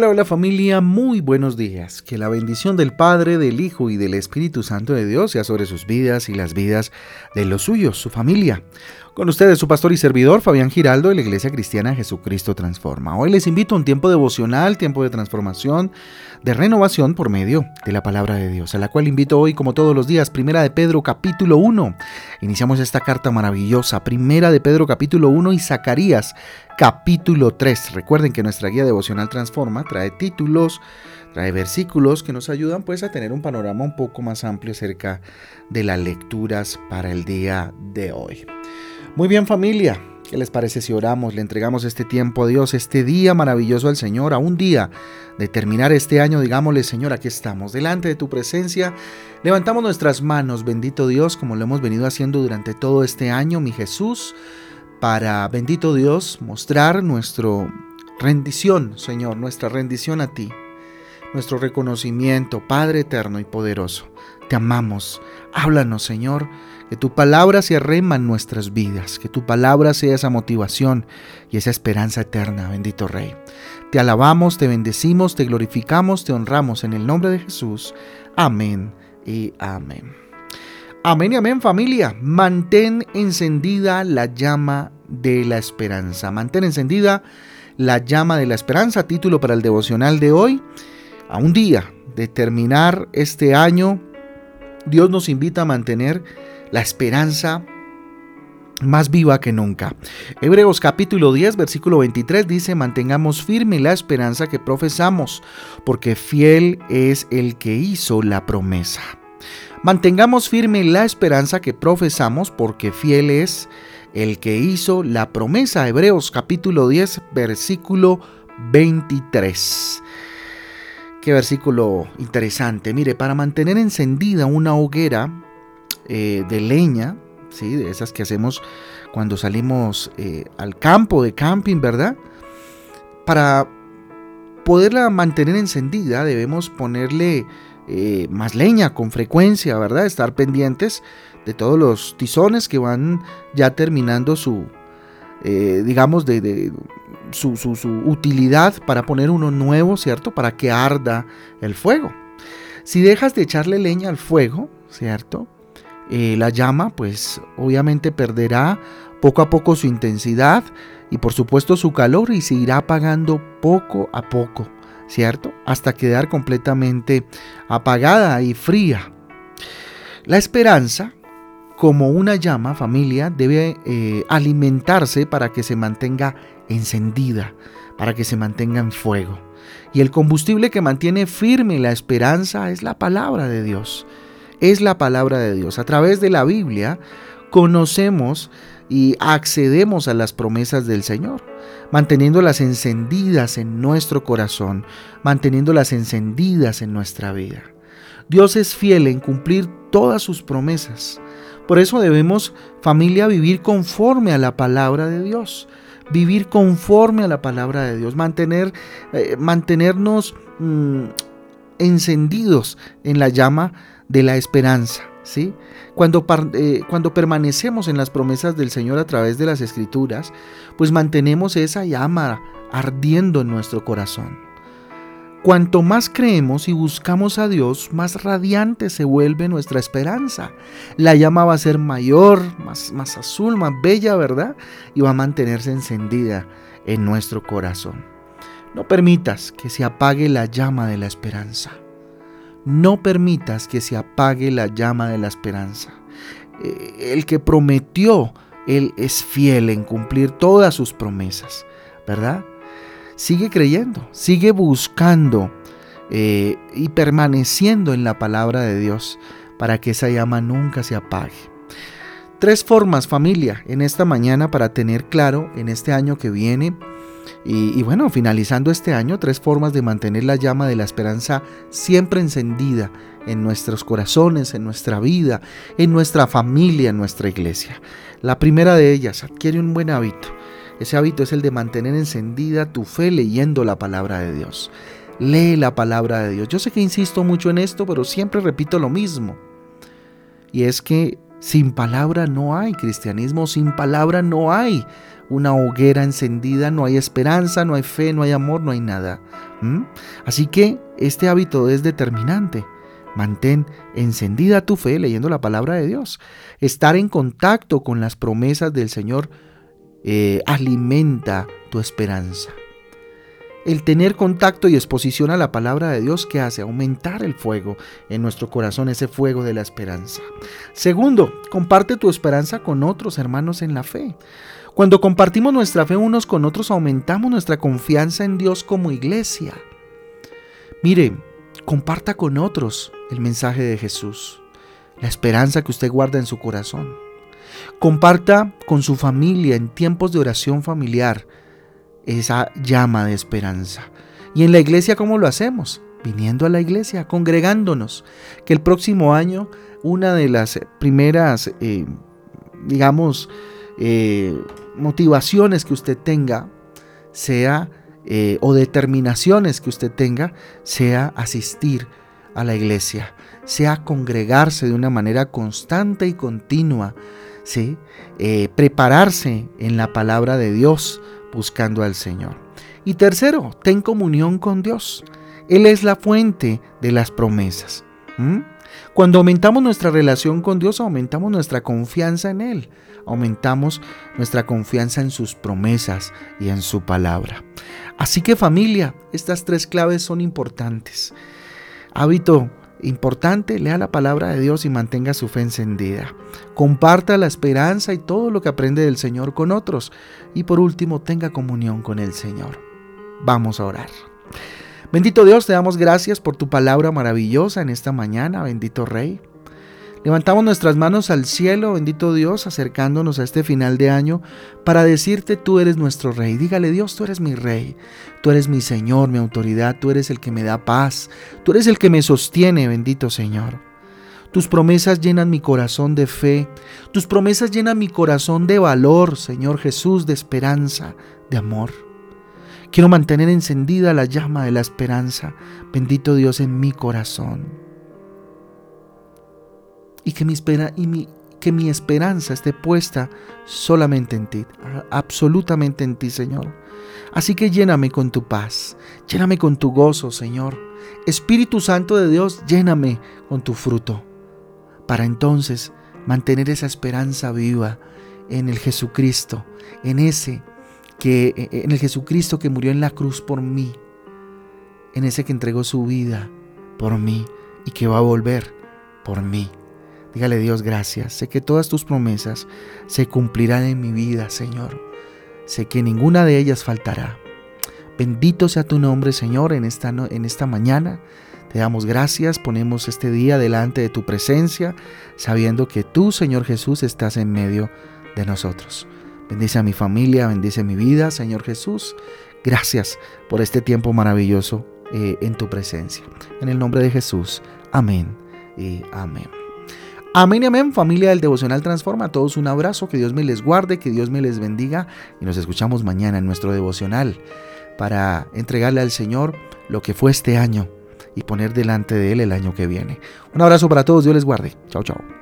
Hola, hola familia, muy buenos días. Que la bendición del Padre, del Hijo y del Espíritu Santo de Dios sea sobre sus vidas y las vidas de los suyos, su familia. Con ustedes su pastor y servidor Fabián Giraldo de la Iglesia Cristiana Jesucristo Transforma. Hoy les invito a un tiempo devocional, tiempo de transformación, de renovación por medio de la palabra de Dios, a la cual invito hoy como todos los días, Primera de Pedro capítulo 1. Iniciamos esta carta maravillosa, Primera de Pedro capítulo 1 y Zacarías capítulo 3. Recuerden que nuestra guía devocional Transforma trae títulos, trae versículos que nos ayudan pues a tener un panorama un poco más amplio acerca de las lecturas para el día de hoy. Muy bien familia, ¿qué les parece si oramos, le entregamos este tiempo a Dios, este día maravilloso al Señor, a un día de terminar este año, digámosle Señor, aquí estamos, delante de tu presencia, levantamos nuestras manos, bendito Dios, como lo hemos venido haciendo durante todo este año, mi Jesús, para, bendito Dios, mostrar nuestra rendición, Señor, nuestra rendición a ti, nuestro reconocimiento, Padre eterno y poderoso. Te amamos. Háblanos, Señor que tu palabra se arrema en nuestras vidas, que tu palabra sea esa motivación y esa esperanza eterna, bendito Rey. Te alabamos, te bendecimos, te glorificamos, te honramos en el nombre de Jesús. Amén y amén. Amén y amén familia. Mantén encendida la llama de la esperanza. Mantén encendida la llama de la esperanza. Título para el devocional de hoy. A un día de terminar este año, Dios nos invita a mantener la esperanza más viva que nunca. Hebreos capítulo 10, versículo 23 dice, mantengamos firme la esperanza que profesamos, porque fiel es el que hizo la promesa. Mantengamos firme la esperanza que profesamos, porque fiel es el que hizo la promesa. Hebreos capítulo 10, versículo 23. Qué versículo interesante. Mire, para mantener encendida una hoguera, eh, de leña, ¿sí? de esas que hacemos cuando salimos eh, al campo de camping, ¿verdad? Para poderla mantener encendida debemos ponerle eh, más leña con frecuencia, ¿verdad? Estar pendientes de todos los tizones que van ya terminando su, digamos, de, su, su, utilidad para poner uno nuevo, ¿cierto? Para que arda el fuego. Si dejas de echarle leña al fuego, ¿cierto? Eh, la llama pues obviamente perderá poco a poco su intensidad y por supuesto su calor y se irá apagando poco a poco, ¿cierto? Hasta quedar completamente apagada y fría. La esperanza, como una llama familia, debe eh, alimentarse para que se mantenga encendida, para que se mantenga en fuego. Y el combustible que mantiene firme la esperanza es la palabra de Dios es la palabra de Dios. A través de la Biblia conocemos y accedemos a las promesas del Señor, manteniéndolas encendidas en nuestro corazón, manteniéndolas encendidas en nuestra vida. Dios es fiel en cumplir todas sus promesas. Por eso debemos, familia, vivir conforme a la palabra de Dios. Vivir conforme a la palabra de Dios. Mantener, eh, mantenernos mm, encendidos en la llama de la esperanza. ¿sí? Cuando, eh, cuando permanecemos en las promesas del Señor a través de las escrituras, pues mantenemos esa llama ardiendo en nuestro corazón. Cuanto más creemos y buscamos a Dios, más radiante se vuelve nuestra esperanza. La llama va a ser mayor, más, más azul, más bella, ¿verdad? Y va a mantenerse encendida en nuestro corazón. No permitas que se apague la llama de la esperanza. No permitas que se apague la llama de la esperanza. Eh, el que prometió, Él es fiel en cumplir todas sus promesas, ¿verdad? Sigue creyendo, sigue buscando eh, y permaneciendo en la palabra de Dios para que esa llama nunca se apague. Tres formas familia en esta mañana para tener claro en este año que viene y, bueno, finalizando este año, tres formas de mantener la llama de la esperanza siempre encendida en nuestros corazones, en nuestra vida, en nuestra familia, en nuestra iglesia. La primera de ellas, adquiere un buen hábito. Ese hábito es el de mantener encendida tu fe leyendo la palabra de Dios. Lee la palabra de Dios. Yo sé que insisto mucho en esto, pero siempre repito lo mismo. Y es que Sin palabra no hay cristianismo, sin palabra no hay una hoguera encendida, no hay esperanza, no hay fe, no hay amor, no hay nada. Así que este hábito es determinante. Mantén encendida tu fe leyendo la palabra de Dios. Estar en contacto con las promesas del Señor eh, alimenta tu esperanza. El tener contacto y exposición a la palabra de Dios que hace aumentar el fuego en nuestro corazón, ese fuego de la esperanza. Segundo, comparte tu esperanza con otros hermanos en la fe. Cuando compartimos nuestra fe unos con otros, aumentamos nuestra confianza en Dios como iglesia. Mire, comparta con otros el mensaje de Jesús, la esperanza que usted guarda en su corazón. Comparta con su familia en tiempos de oración familiar esa llama de esperanza. Y en la iglesia, ¿cómo lo hacemos? Viniendo a la iglesia, congregándonos. Que el próximo año una de las primeras, eh, digamos, eh, motivaciones que usted tenga sea, eh, o determinaciones que usted tenga, sea asistir a la iglesia, sea congregarse de una manera constante y continua, ¿sí? prepararse en la palabra de Dios, buscando al Señor. Y tercero, ten comunión con Dios. Él es la fuente de las promesas. Cuando aumentamos nuestra relación con Dios, aumentamos nuestra confianza en Él, aumentamos nuestra confianza en sus promesas y en su palabra. Así que familia, estas tres claves son importantes. Hábito Importante, lea la palabra de Dios y mantenga su fe encendida. Comparta la esperanza y todo lo que aprende del Señor con otros. Y por último, tenga comunión con el Señor. Vamos a orar. Bendito Dios, te damos gracias por tu palabra maravillosa en esta mañana, bendito Rey. Levantamos nuestras manos al cielo, bendito Dios, acercándonos a este final de año para decirte, tú eres nuestro rey. Dígale, Dios, tú eres mi rey, tú eres mi Señor, mi autoridad, tú eres el que me da paz, tú eres el que me sostiene, bendito Señor. Tus promesas llenan mi corazón de fe, tus promesas llenan mi corazón de valor, Señor Jesús, de esperanza, de amor. Quiero mantener encendida la llama de la esperanza, bendito Dios, en mi corazón y que mi, espera, y mi, que mi esperanza esté puesta solamente en ti, absolutamente en ti, Señor. Así que lléname con tu paz, lléname con tu gozo, Señor. Espíritu Santo de Dios, lléname con tu fruto, para entonces mantener esa esperanza viva en el Jesucristo, en ese que en el Jesucristo que murió en la cruz por mí, en ese que entregó su vida por mí y que va a volver por mí. Dígale Dios gracias. Sé que todas tus promesas se cumplirán en mi vida, Señor. Sé que ninguna de ellas faltará. Bendito sea tu nombre, Señor, en esta, en esta mañana. Te damos gracias, ponemos este día delante de tu presencia, sabiendo que tú, Señor Jesús, estás en medio de nosotros. Bendice a mi familia, bendice mi vida, Señor Jesús. Gracias por este tiempo maravilloso eh, en tu presencia. En el nombre de Jesús. Amén y amén. Amén y amén, familia del Devocional Transforma. A todos un abrazo, que Dios me les guarde, que Dios me les bendiga y nos escuchamos mañana en nuestro devocional para entregarle al Señor lo que fue este año y poner delante de Él el año que viene. Un abrazo para todos, Dios les guarde. Chao, chao.